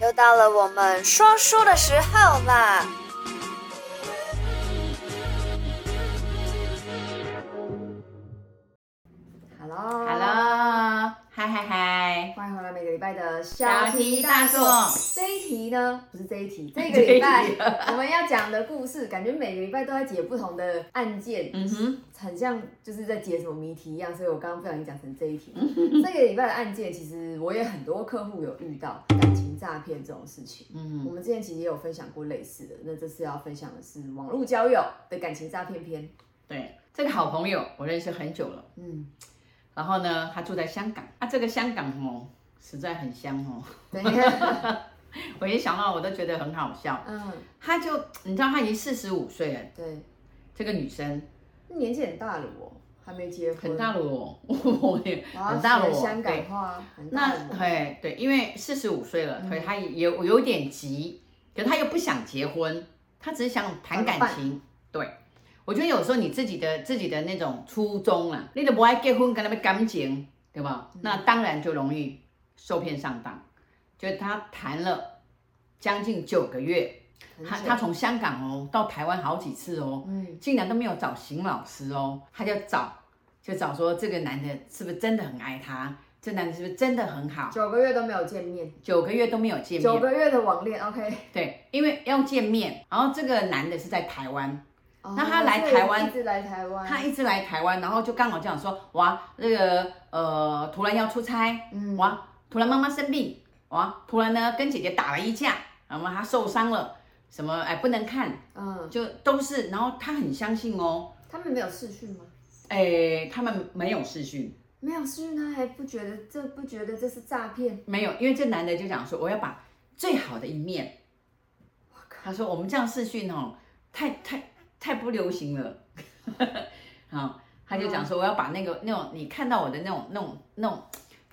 又到了我们说书的时候啦！Hello，Hello，嗨嗨嗨，欢迎回来每个礼拜的小题大做。题呢，不是这一题，这个礼拜我们要讲的故事，感觉每个礼拜都在解不同的案件，嗯哼，很像就是在解什么谜题一样，所以我刚刚不小心讲成这一题。这个礼拜的案件，其实我也很多客户有遇到感情诈骗这种事情。嗯，我们之前其实也有分享过类似的，那这次要分享的是网络交友的感情诈骗篇。对，这个好朋友我认识很久了，嗯，然后呢，他住在香港，啊，这个香港哦，实在很香哦。对。我一想到我都觉得很好笑。嗯，她就你知道她已经四十五岁了。对，这个女生年纪很大了哦，还没结婚。很大了哦，我也很大了哦。香港话，那对对，因为四十五岁了，所以她也有有点急，可是她又不想结婚，她只是想谈感情。对，我觉得有时候你自己的自己的那种初衷啊，你都不爱结婚，跟他们感情，对吧？那当然就容易受骗上当。就他谈了将近九个月，他他从香港哦到台湾好几次哦，嗯，竟然都没有找邢老师哦，他就找就找说这个男的是不是真的很爱他？这男的是不是真的很好？九个月都没有见面，九个月都没有见面，九个月的网恋，OK？对，因为要见面，然后这个男的是在台湾，哦、那他来台湾，一直来台湾，他一直来台湾，然后就刚好这样说，哇，那个呃突然要出差，嗯，哇，突然妈妈生病。哇！突然呢，跟姐姐打了一架，然后她受伤了，什么哎不能看，嗯，就都是，然后她很相信哦。他们没有视讯吗？哎，他们没有视讯，没有视讯，他还不觉得这不觉得这是诈骗？没有，因为这男的就讲说，我要把最好的一面。他说我们这样视讯哦，太太太不流行了。好，他就讲说我要把那个那种你看到我的那种那种那种。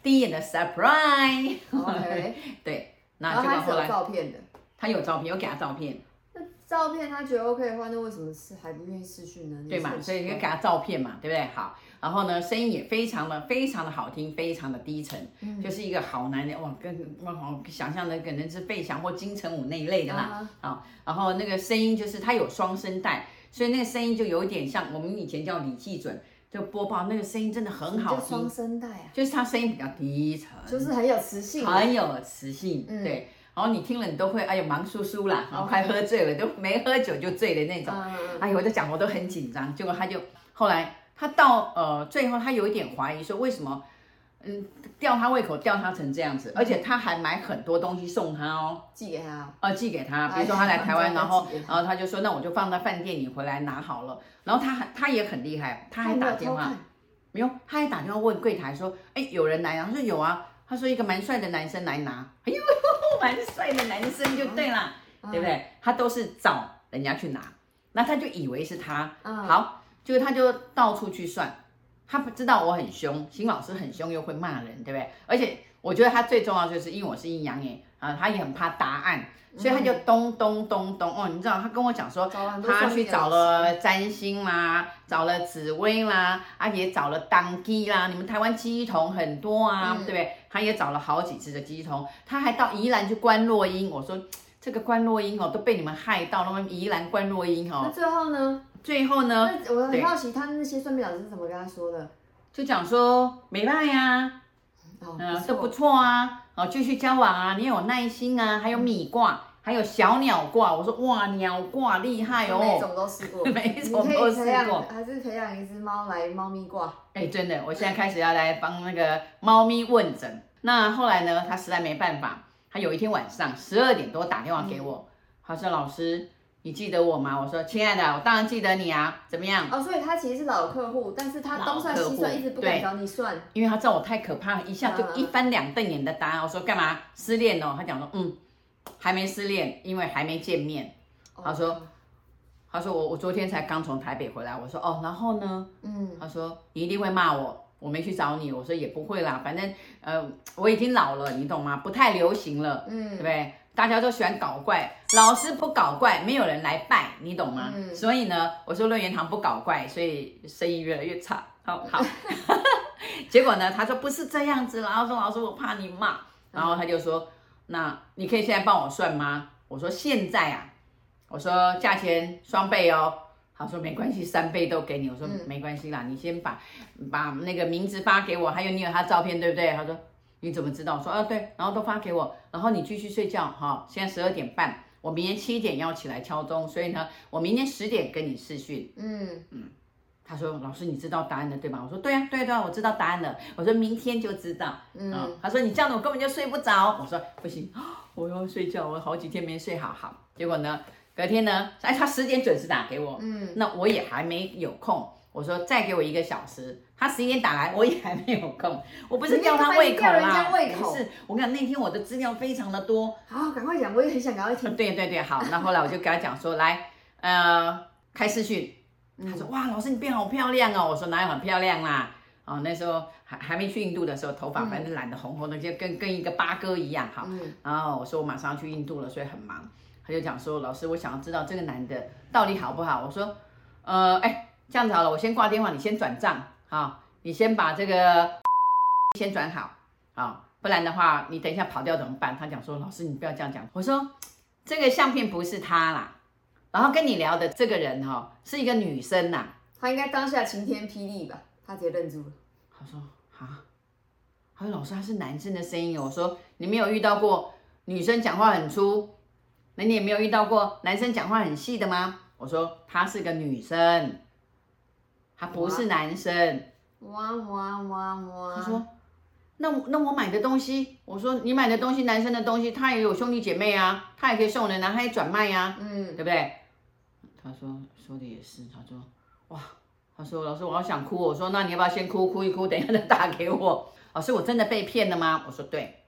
第一眼的 surprise，OK，对，那结果后来照片的，他有照片，有给他照片。那照片他觉得 OK 的话，那为什么是还不愿意失去呢？对嘛，所以就给他照片嘛，对不对？好，然后呢，声音也非常的非常的好听，非常的低沉，嗯、就是一个好男人哇，跟哇好想象的可能是费翔或金城武那一类的啦。啊、uh，huh. 然后那个声音就是他有双声带，所以那个声音就有点像我们以前叫李济准。就播报那个声音真的很好听，双声带啊，就是他声音比较低沉，就是很有磁性，很有磁性，嗯、对。然后你听了你都会，哎呦忙叔叔啦，然后 快喝醉了，都没喝酒就醉的那种。嗯、哎呦，我在讲我都很紧张。结果他就后来他到呃最后他有一点怀疑说为什么。嗯，吊他胃口，吊他成这样子，而且他还买很多东西送他哦，寄给他，呃，寄给他，比如说他来台湾，然后，然后他就说，那我就放在饭店，你回来拿好了。然后他还，他也很厉害，他还打电话，没有，他还打电话问柜台说，哎，有人来啊？他说有啊，他说一个蛮帅的男生来拿，哎呦，蛮帅的男生就对了，对不对？他都是找人家去拿，那他就以为是他，好，就他就到处去算。他不知道我很凶，邢老师很凶又会骂人，对不对？而且我觉得他最重要就是因为我是阴阳眼啊，他也很怕答案，所以他就咚咚咚咚哦，你知道他跟我讲说，他去找了占星啦，找了紫薇啦，啊也找了当机啦，你们台湾鸡童很多啊，对不对？他也找了好几次的鸡童，他还到宜兰去观落阴，我说这个观落阴哦都被你们害到，那么宜兰观落阴哦，那最后呢？最后呢，我很好奇，他那些算命老师是怎么跟他说的？就讲说没办呀，嗯，都不错啊，哦，继续交往啊，你有耐心啊，还有米卦，还有小鸟卦。我说哇，鸟卦厉害哦，每种都试过，每种都试过，还是培养一只猫来猫咪卦。哎，真的，我现在开始要来帮那个猫咪问诊。那后来呢，他实在没办法，他有一天晚上十二点多打电话给我，他说老师。你记得我吗？我说，亲爱的，我当然记得你啊。怎么样？哦，所以他其实是老客户，但是他东算西算，一直不敢找你算，因为他知道我太可怕了，一下就一翻两瞪眼的答案。我说干嘛？失恋哦？他讲说，嗯，还没失恋，因为还没见面。他说，他说我我昨天才刚从台北回来。我说哦，然后呢？嗯，他说你一定会骂我，我没去找你。我说也不会啦，反正呃我已经老了，你懂吗？不太流行了，嗯，对不对？大家都喜欢搞怪，老师不搞怪，没有人来拜，你懂吗？嗯、所以呢，我说论元堂不搞怪，所以生意越来越差。好好 结果呢，他说不是这样子，然后说老师我怕你骂，然后他就说，那你可以现在帮我算吗？我说现在啊，我说价钱双倍哦。他说没关系，三倍都给你。我说没关系啦，你先把把那个名字发给我，还有你有他照片对不对？他说你怎么知道？我说啊对，然后都发给我，然后你继续睡觉哈。现在十二点半，我明天七点要起来敲钟，所以呢，我明天十点跟你视讯。嗯嗯。他说老师你知道答案了对吧？我说对啊对啊对啊，我知道答案了。我说明天就知道。嗯。他说你这样子我根本就睡不着。我说不行，我要睡觉，我好几天没睡好好。结果呢？隔天呢，哎，他十点准时打给我，嗯，那我也还没有空。我说再给我一个小时，他十一点打来，我也还没有空。我不是吊他胃口啦，不是。我跟你讲，那天我的资料非常的多，好，赶快讲，我也很想赶快听。对对对，好。那后，后来我就跟他讲说，来，呃，开视讯。他说，哇，老师你变好漂亮哦。我说哪有很漂亮啦？哦，那时候还还没去印度的时候，头发反正染得红红的，就跟跟一个八哥一样，好。然后我说我马上要去印度了，所以很忙。他就讲说，老师，我想要知道这个男的到底好不好？我说，呃，哎，这样子好了，我先挂电话，你先转账，好，你先把这个先转好，好，不然的话，你等一下跑掉怎么办？他讲说，老师你不要这样讲。我说，这个相片不是他啦，然后跟你聊的这个人哈、哦，是一个女生呐，他应该当下晴天霹雳吧？他直接愣住了。他说，啊，他说老师他是男生的声音。我说，你没有遇到过女生讲话很粗？那你也没有遇到过男生讲话很细的吗？我说他是个女生，他不是男生。哇哇哇哇！他说，那那我买的东西，我说你买的东西，男生的东西，他也有兄弟姐妹啊，他也可以送人啊，他也转卖呀，嗯，对不对？他说说的也是，他说哇，他说老师我好想哭，我说那你要不要先哭哭一哭，等一下再打给我？老师我真的被骗了吗？我说对。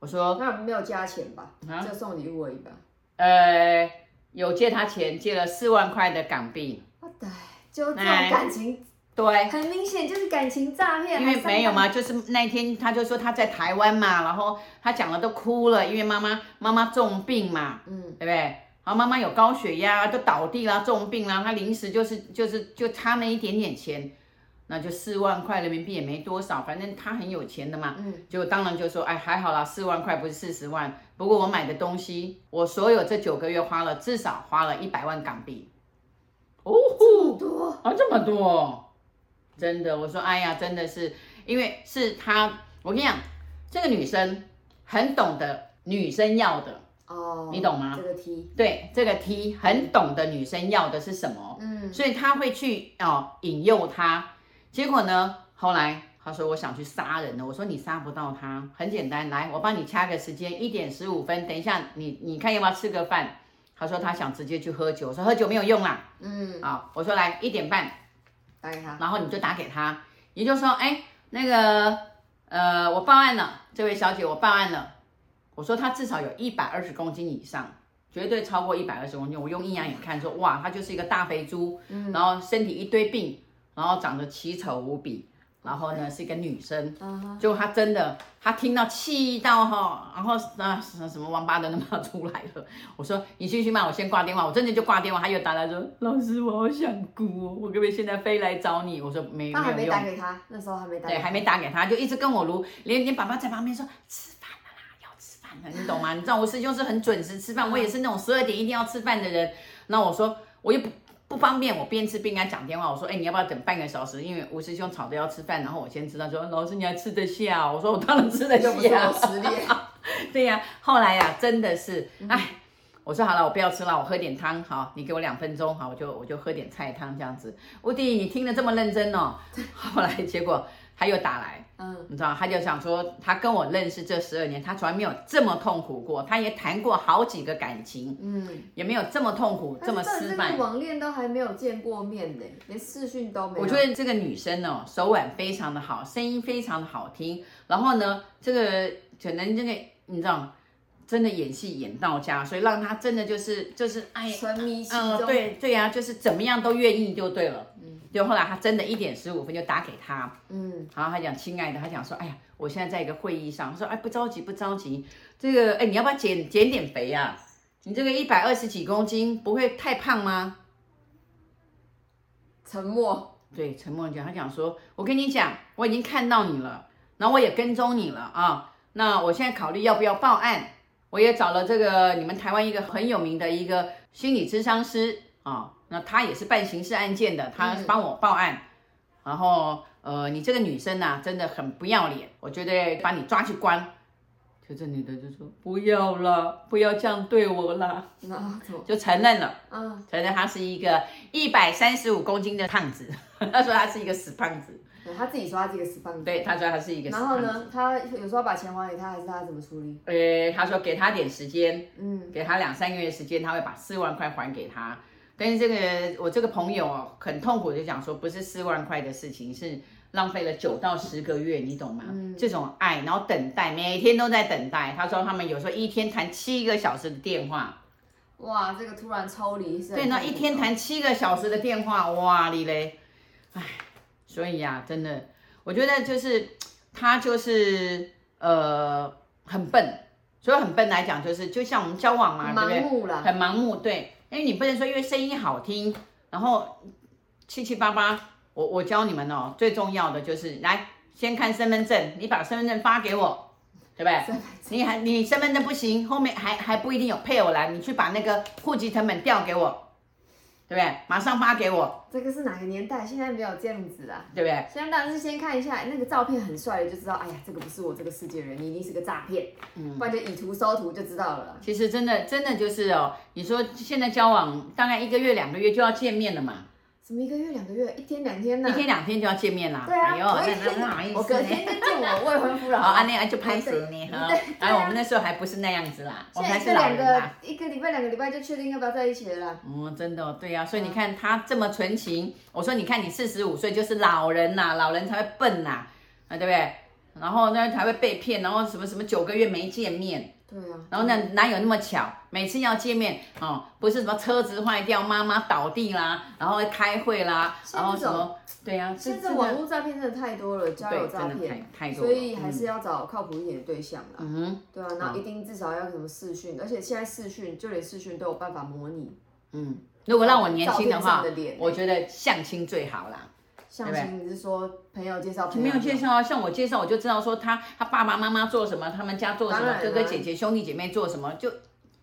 我说那没有加钱吧？啊，就送礼物而已吧。呃，有借他钱，借了四万块的港币。对，就这种感情，对，很明显就是感情诈骗。因为没有嘛，就是那一天他就说他在台湾嘛，然后他讲了都哭了，因为妈妈妈妈重病嘛，嗯，对不对？然后妈妈有高血压，都倒地了，重病了，他临时就是就是就差那一点点钱。那就四万块人民币也没多少，反正他很有钱的嘛，嗯，就当然就说，哎，还好啦，四万块不是四十万。不过我买的东西，我所有这九个月花了至少花了一百万港币。哦，这么多啊，这么多，真的，我说，哎呀，真的是，因为是他，我跟你讲，这个女生很懂得女生要的哦，你懂吗？这个 T，对，这个 T 很懂得女生要的是什么，嗯，所以他会去哦引诱她。结果呢？后来他说我想去杀人了。我说你杀不到他，很简单，来，我帮你掐个时间，一点十五分。等一下你你看要不要吃个饭？他说他想直接去喝酒。我说喝酒没有用啦。嗯，好，我说来一点半打给他，然后你就打给他，也就是说，哎，那个呃，我报案了，这位小姐，我报案了。我说他至少有一百二十公斤以上，绝对超过一百二十公斤。我用阴阳眼看说，哇，他就是一个大肥猪，嗯，然后身体一堆病。然后长得奇丑无比，然后呢是一个女生，结果她真的，她听到气到哈，然后那什么王八蛋都骂出来了。我说你继续骂，我先挂电话。我真的就挂电话，她又打来说，老师我好想哭哦，我可不可以现在飞来找你？我说没，他还没打给他，那时候还没打，对，还没打给他，就一直跟我卢，连连爸爸在旁边说吃饭了啦，要吃饭了，你懂吗？你知道我师兄是很准时吃饭，我也是那种十二点一定要吃饭的人。那我说我又不。不方便，我边吃边跟他讲电话。我说，哎，你要不要等半个小时？因为吴师兄吵着要吃饭，然后我先吃。”他说，老师你还吃得下？我说我当然吃得下，我实力。对呀、啊，后来呀、啊，真的是，哎，我说好了，我不要吃了，我喝点汤，好，你给我两分钟，好，我就我就喝点菜汤这样子。吴迪，你听得这么认真哦。后来结果。他又打来，嗯，你知道，他就想说，他跟我认识这十二年，他从来没有这么痛苦过。他也谈过好几个感情，嗯，也没有这么痛苦，这么失败。网恋都还没有见过面的，连视讯都没有。我觉得这个女生哦，手腕非常的好，声音非常的好听。然后呢，这个可能这个你知道，真的演戏演到家，所以让他真的就是就是哎，沉迷其中。嗯，对对呀、啊，就是怎么样都愿意就对了。嗯就后来他真的一点十五分就打给他，嗯，然后他讲亲爱的，他讲说，哎呀，我现在在一个会议上，他说，哎，不着急不着急，这个，哎，你要不要减减点肥啊？你这个一百二十几公斤不会太胖吗？沉默，对，沉默讲，他讲说，我跟你讲，我已经看到你了，然后我也跟踪你了啊，那我现在考虑要不要报案。我也找了这个你们台湾一个很有名的一个心理咨商师啊，那他也是办刑事案件的，他帮我报案。然后呃，你这个女生呐，真的很不要脸，我觉得把你抓去关。就这女的就说不要了，不要这样对我了，就承认了，嗯，承认他是一个一百三十五公斤的胖子，他说他是一个死胖子，他自己说他是一个死胖子，对，他说他是一个死胖子。然后呢，他有时候把钱还给他，还是他怎么处理？呃，他说给他点时间，嗯，给他两三个月时间，他会把四万块还给他。但是这个我这个朋友很痛苦，就讲说不是四万块的事情是。浪费了九到十个月，你懂吗？嗯、这种爱，然后等待，每天都在等待。他说他们有时候一天谈七个小时的电话，哇，这个突然抽离是。对，那一天谈七个小时的电话，哇你嘞，哎，所以呀、啊，真的，我觉得就是他就是呃很笨，所以很笨来讲就是就像我们交往嘛，对不对？很盲目，对，因为你不能说因为声音好听，然后七七八八。我我教你们哦，最重要的就是来先看身份证，你把身份证发给我，对不对？你还你身份证不行，后面还还不一定有配偶栏，你去把那个户籍成本调给我，对不对？马上发给我。这个是哪个年代？现在没有这样子啦，对不对？现在当然是先看一下那个照片很帅的，就知道，哎呀，这个不是我这个世界人，你一定是个诈骗，嗯，不然就以图搜图就知道了。其实真的真的就是哦，你说现在交往大概一个月两个月就要见面了嘛。什么一个月两个月，一天两天呢？一天两天就要见面啦。对啊，哎呦，那那好意思？我隔天就见我未婚夫了。好，安妮就拍死你哈。然后我们那时候还不是那样子啦，我们还是老人啦。一个礼拜两个礼拜就确定要不要在一起了啦。嗯，真的，对呀。所以你看他这么纯情，我说你看你四十五岁就是老人呐，老人才会笨呐，啊对不对？然后呢才会被骗，然后什么什么九个月没见面。对啊，然后那哪有那么巧？每次要见面哦，不是什么车子坏掉、妈妈倒地啦，然后开会啦，然后什么？对呀、啊，现在网络诈骗真的太多了，交友诈骗太太多，所以还是要找靠谱一点的对象啦。嗯哼，对啊，那一定至少要什么视讯，而且现在视讯就连视讯都有办法模拟。嗯，如果让我年轻的话，我觉得相亲最好啦。相亲，你是说朋友介绍？朋友介绍啊，像我介绍，我就知道说他他爸爸妈妈做什么，他们家做什么，哥哥姐姐兄弟姐妹做什么，就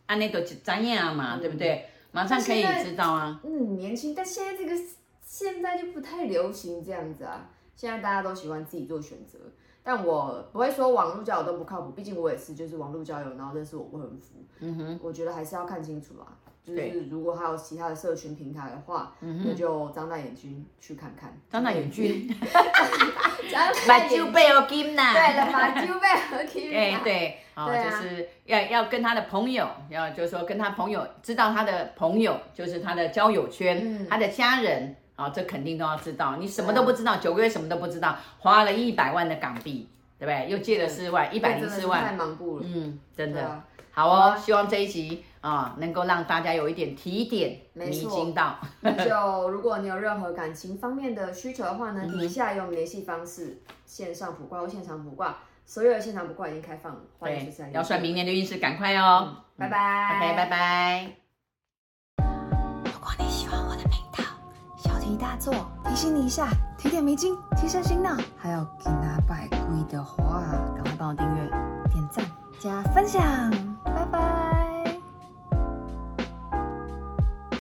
按那个专业啊嘛，对不对？马上可以知道啊。嗯，年轻，但现在这个现在就不太流行这样子啊。现在大家都喜欢自己做选择，但我不会说网络交友都不靠谱，毕竟我也是就是网络交友，然后认识我未婚夫。嗯哼，我觉得还是要看清楚啊。就是如果还有其他的社群平台的话，那就张大眼睛去看看。张大眼睛，把酒杯和金呐。对了，把酒杯和金。哎，对，哦，就是要要跟他的朋友，要就是说跟他朋友知道他的朋友，就是他的交友圈，他的家人，啊，这肯定都要知道。你什么都不知道，九个月什么都不知道，花了一百万的港币，对不对？又借了四万，一百零四万，太盲目了。嗯，真的。好哦，希望这一集啊能够让大家有一点提点，迷津到。就如果你有任何感情方面的需求的话呢，底下有联系方式，线上卜卦或现场卜卦，所有的现场卜卦已经开放了，欢迎去参与。要算明年的运势，赶快哦！拜拜，OK，拜拜。如果你喜欢我的频道，小题大做，提醒你一下，提点迷津，提升心脑，还有给拿百贵的话，赶快帮我订阅、点赞、加分享。拜拜。